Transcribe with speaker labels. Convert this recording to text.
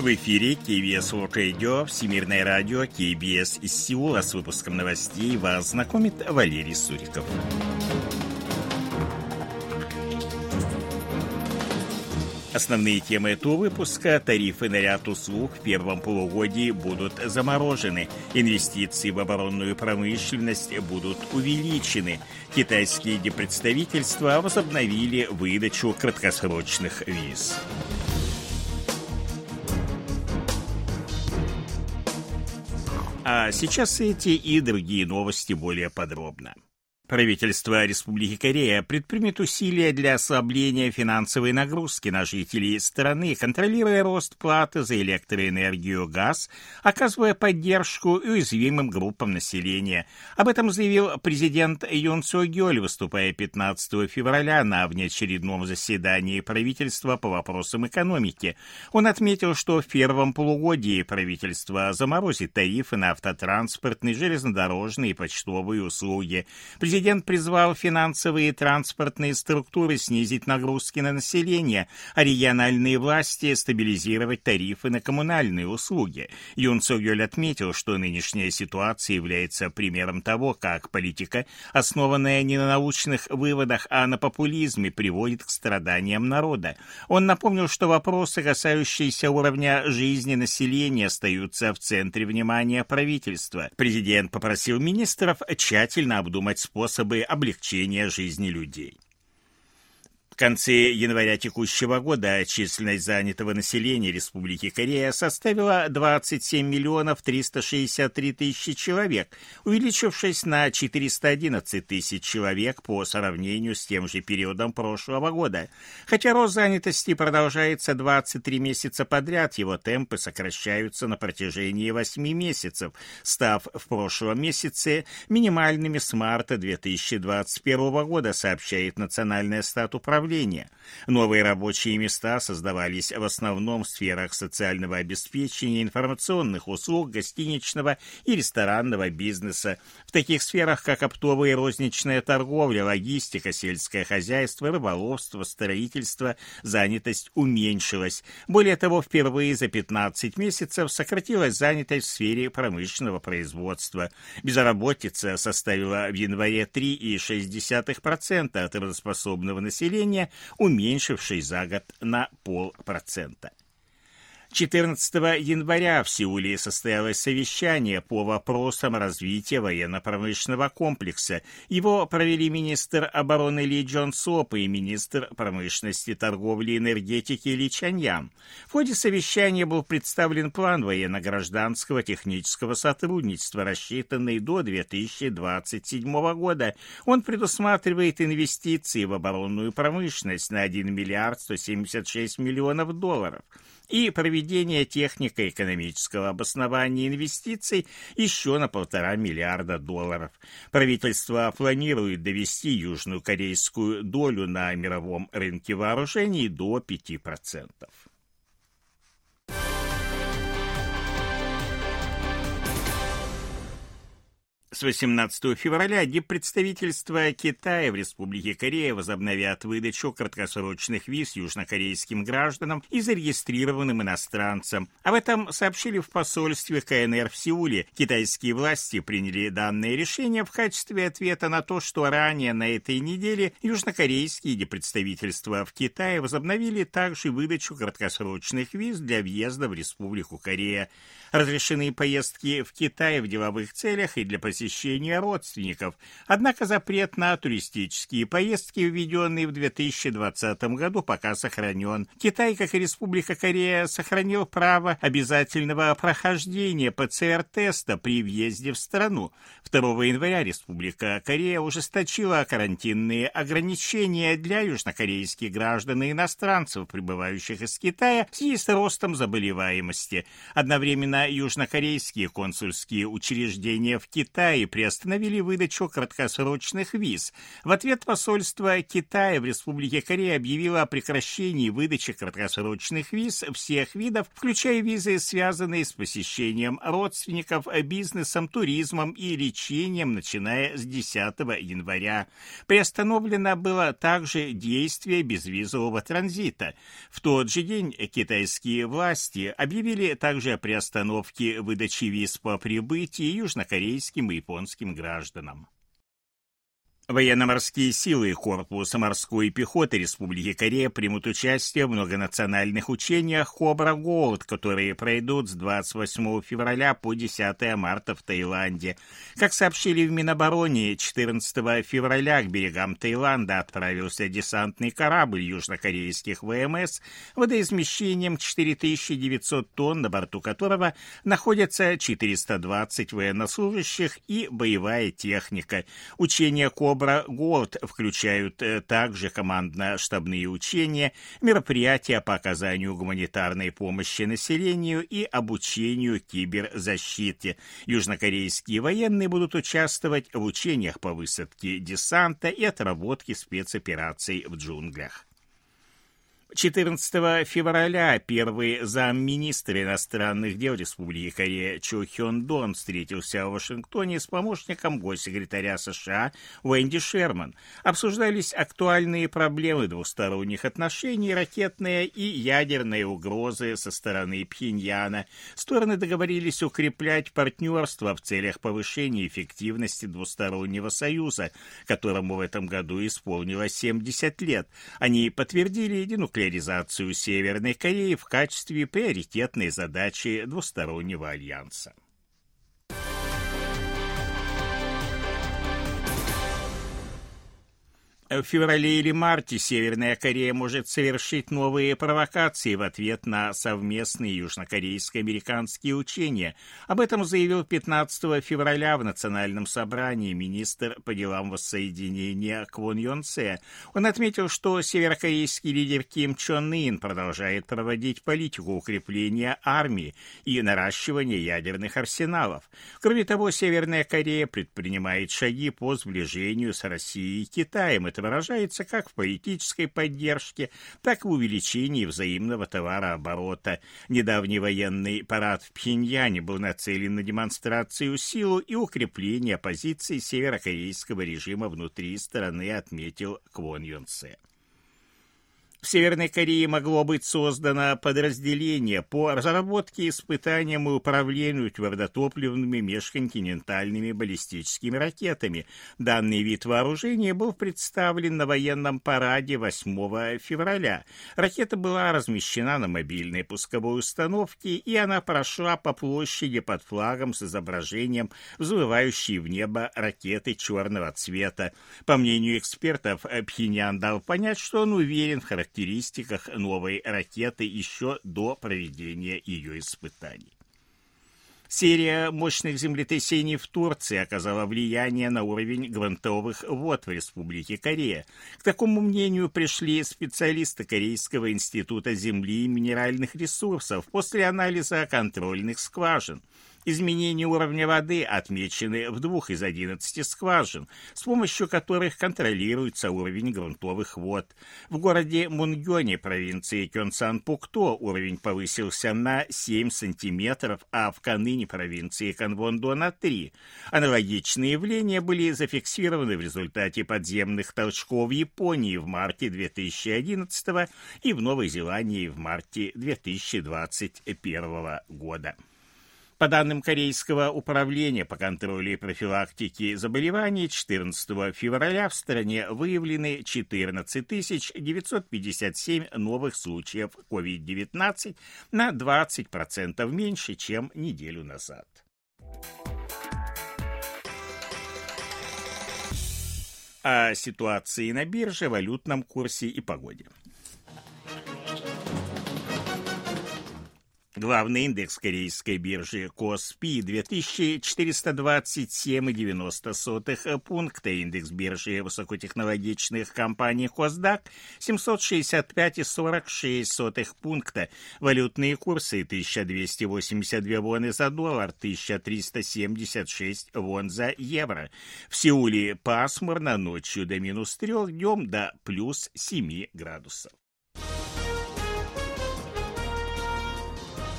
Speaker 1: В эфире KBS World Radio, Всемирное радио, KBS из Сеула. С выпуском новостей вас знакомит Валерий Суриков. Основные темы этого выпуска – тарифы на ряд услуг в первом полугодии будут заморожены, инвестиции в оборонную промышленность будут увеличены, китайские депредставительства возобновили выдачу краткосрочных виз. А сейчас эти и другие новости более подробно. Правительство Республики Корея предпримет усилия для ослабления финансовой нагрузки на жителей страны, контролируя рост платы за электроэнергию и газ, оказывая поддержку уязвимым группам населения. Об этом заявил президент Юн Со Гёль, выступая 15 февраля на внеочередном заседании правительства по вопросам экономики. Он отметил, что в первом полугодии правительство заморозит тарифы на автотранспортные, железнодорожные и почтовые услуги. Президент Президент призвал финансовые и транспортные структуры снизить нагрузки на население, а региональные власти стабилизировать тарифы на коммунальные услуги. Юн Согёль отметил, что нынешняя ситуация является примером того, как политика, основанная не на научных выводах, а на популизме, приводит к страданиям народа. Он напомнил, что вопросы, касающиеся уровня жизни населения, остаются в центре внимания правительства. Президент попросил министров тщательно обдумать способ способы облегчения жизни людей конце января текущего года численность занятого населения Республики Корея составила 27 миллионов 363 тысячи человек, увеличившись на 411 тысяч человек по сравнению с тем же периодом прошлого года. Хотя рост занятости продолжается 23 месяца подряд, его темпы сокращаются на протяжении 8 месяцев, став в прошлом месяце минимальными с марта 2021 года, сообщает статуправление управления. Новые рабочие места создавались в основном в сферах социального обеспечения, информационных услуг, гостиничного и ресторанного бизнеса, в таких сферах, как оптовая и розничная торговля, логистика, сельское хозяйство, рыболовство, строительство, занятость уменьшилась. Более того, впервые за 15 месяцев сократилась занятость в сфере промышленного производства. Безработица составила в январе 3,6% от трудоспособного населения, населения, за год на полпроцента. 14 января в Сеуле состоялось совещание по вопросам развития военно-промышленного комплекса. Его провели министр обороны Ли Джон Соп и министр промышленности, торговли и энергетики Ли Чаньян. В ходе совещания был представлен план военно-гражданского технического сотрудничества, рассчитанный до 2027 года. Он предусматривает инвестиции в оборонную промышленность на 1 миллиард 176 миллионов долларов и проведение технико-экономического обоснования инвестиций еще на полтора миллиарда долларов. Правительство планирует довести южную корейскую долю на мировом рынке вооружений до 5%. С 18 февраля представительства Китая в Республике Корея возобновят выдачу краткосрочных виз южнокорейским гражданам и зарегистрированным иностранцам. Об этом сообщили в посольстве КНР в Сеуле. Китайские власти приняли данное решение в качестве ответа на то, что ранее на этой неделе южнокорейские представительства в Китае возобновили также выдачу краткосрочных виз для въезда в Республику Корея. Разрешены поездки в Китай в деловых целях и для посещения посещения родственников. Однако запрет на туристические поездки, введенный в 2020 году, пока сохранен. Китай, как и Республика Корея, сохранил право обязательного прохождения ПЦР-теста при въезде в страну. 2 января Республика Корея ужесточила карантинные ограничения для южнокорейских граждан и иностранцев, прибывающих из Китая в связи с ростом заболеваемости. Одновременно южнокорейские консульские учреждения в Китае Китае приостановили выдачу краткосрочных виз. В ответ посольство Китая в Республике Корея объявило о прекращении выдачи краткосрочных виз всех видов, включая визы, связанные с посещением родственников, бизнесом, туризмом и лечением, начиная с 10 января. Приостановлено было также действие безвизового транзита. В тот же день китайские власти объявили также о приостановке выдачи виз по прибытии южнокорейским и японским гражданам. Военно-морские силы и корпус морской пехоты Республики Корея примут участие в многонациональных учениях «Кобра Голд», которые пройдут с 28 февраля по 10 марта в Таиланде. Как сообщили в Минобороне, 14 февраля к берегам Таиланда отправился десантный корабль южнокорейских ВМС водоизмещением 4900 тонн, на борту которого находятся 420 военнослужащих и боевая техника. Учения «Кобра» Кобра Голд включают э, также командно-штабные учения, мероприятия по оказанию гуманитарной помощи населению и обучению киберзащите. Южнокорейские военные будут участвовать в учениях по высадке десанта и отработке спецопераций в джунглях. 14 февраля первый замминистра иностранных дел Республики Корея Чо Хён Дон встретился в Вашингтоне с помощником госсекретаря США Уэнди Шерман. Обсуждались актуальные проблемы двусторонних отношений, ракетные и ядерные угрозы со стороны Пхеньяна. Стороны договорились укреплять партнерство в целях повышения эффективности двустороннего союза, которому в этом году исполнилось 70 лет. Они подтвердили денуклеарную денуклеаризацию Северной Кореи в качестве приоритетной задачи двустороннего альянса. В феврале или марте Северная Корея может совершить новые провокации в ответ на совместные южнокорейско-американские учения. Об этом заявил 15 февраля в Национальном собрании министр по делам воссоединения Квон Йон Се. Он отметил, что северокорейский лидер Ким Чон Ын продолжает проводить политику укрепления армии и наращивания ядерных арсеналов. Кроме того, Северная Корея предпринимает шаги по сближению с Россией и Китаем. Это выражается как в политической поддержке, так и увеличении взаимного товарооборота. Недавний военный парад в Пхеньяне был нацелен на демонстрацию силу и укрепление позиции северокорейского режима внутри страны, отметил Квон Юн Се. В Северной Корее могло быть создано подразделение по разработке, испытаниям и управлению твердотопливными межконтинентальными баллистическими ракетами. Данный вид вооружения был представлен на военном параде 8 февраля. Ракета была размещена на мобильной пусковой установке, и она прошла по площади под флагом с изображением взмывающей в небо ракеты черного цвета. По мнению экспертов, Пхеньян дал понять, что он уверен в характеристиках характеристиках новой ракеты еще до проведения ее испытаний. Серия мощных землетрясений в Турции оказала влияние на уровень грунтовых вод в Республике Корея. К такому мнению пришли специалисты Корейского института земли и минеральных ресурсов после анализа контрольных скважин. Изменения уровня воды отмечены в двух из одиннадцати скважин, с помощью которых контролируется уровень грунтовых вод. В городе Мунгёне провинции Кёнсан-Пукто уровень повысился на 7 сантиметров, а в Каныне провинции Канвондо на 3. Аналогичные явления были зафиксированы в результате подземных толчков в Японии в марте 2011 и в Новой Зеландии в марте 2021 года. По данным Корейского управления по контролю и профилактике заболеваний, 14 февраля в стране выявлены 14 957 новых случаев COVID-19 на 20% меньше, чем неделю назад. О ситуации на бирже, валютном курсе и погоде. Главный индекс корейской биржи Коспи 2427,90 пункта. Индекс биржи высокотехнологичных компаний Косдак 765,46 пункта. Валютные курсы 1282 воны за доллар, 1376 вон за евро. В Сеуле пасмурно, ночью до минус 3, днем до плюс 7 градусов.